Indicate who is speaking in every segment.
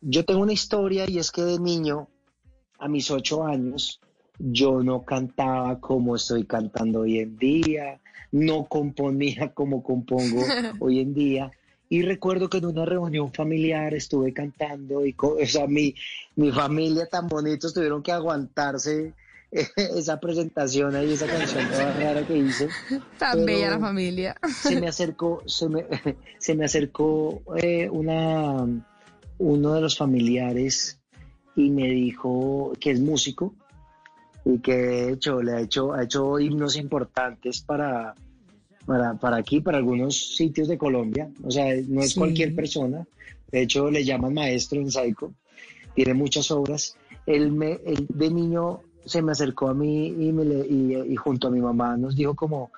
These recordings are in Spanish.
Speaker 1: yo tengo una historia y es que de niño, a mis ocho años, yo no cantaba como estoy cantando hoy en día, no componía como compongo hoy en día. Y recuerdo que en una reunión familiar estuve cantando y, o sea, mi, mi familia tan bonitos tuvieron que aguantarse esa presentación ahí, esa canción toda rara que hice.
Speaker 2: Tan bella la familia.
Speaker 1: Se me acercó, se me, se me acercó eh, una, uno de los familiares y me dijo que es músico y que de hecho le ha hecho, ha hecho himnos importantes para, para, aquí, para algunos sitios de Colombia. O sea, no es cualquier persona. De hecho, le llaman maestro en Saico. Tiene muchas obras. Él, me, de niño se me acercó a mí y, me y, junto a mi mamá nos dijo como,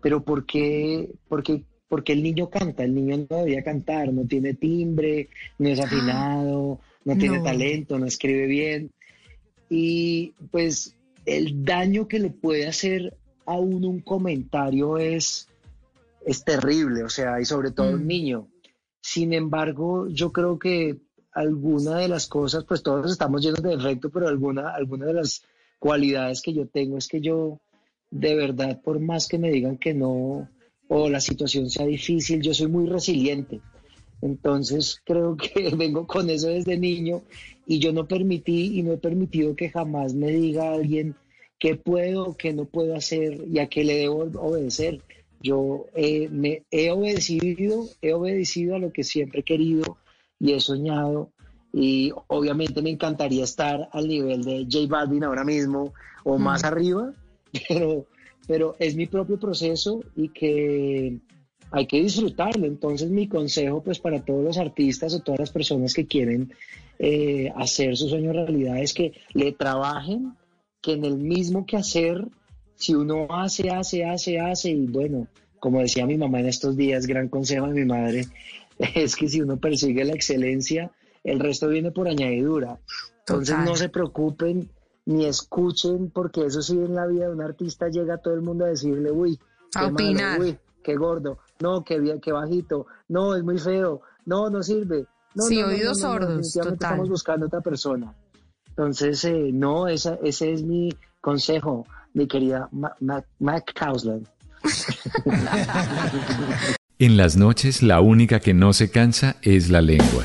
Speaker 1: pero ¿por qué, por qué, porque el niño canta? El niño no debería cantar, no tiene timbre, no es afinado, no tiene talento, no escribe bien. Y pues el daño que le puede hacer a uno un comentario es, es terrible, o sea, y sobre todo un mm. niño. Sin embargo, yo creo que alguna de las cosas, pues todos estamos llenos de defecto, pero alguna, alguna de las cualidades que yo tengo es que yo, de verdad, por más que me digan que no, o la situación sea difícil, yo soy muy resiliente. Entonces creo que vengo con eso desde niño y yo no permití y no he permitido que jamás me diga alguien qué puedo qué no puedo hacer y a qué le debo obedecer. Yo me he obedecido, he obedecido a lo que siempre he querido y he soñado y obviamente me encantaría estar al nivel de J Balvin ahora mismo o más arriba, pero, pero es mi propio proceso y que hay que disfrutarlo. Entonces mi consejo pues para todos los artistas o todas las personas que quieren eh, hacer su sueño realidad es que le trabajen, que en el mismo que hacer, si uno hace, hace, hace, hace, y bueno, como decía mi mamá en estos días, gran consejo de mi madre, es que si uno persigue la excelencia, el resto viene por añadidura. Entonces no se preocupen ni escuchen, porque eso sí en la vida de un artista llega todo el mundo a decirle, uy, qué uy, qué gordo, no, qué, qué bajito, no, es muy feo, no, no sirve. No,
Speaker 2: sí, oídos sordos.
Speaker 1: Estamos buscando otra persona. Entonces, eh, no, esa, ese es mi consejo, mi querida Mac Causland.
Speaker 3: en las noches, la única que no se cansa es la lengua.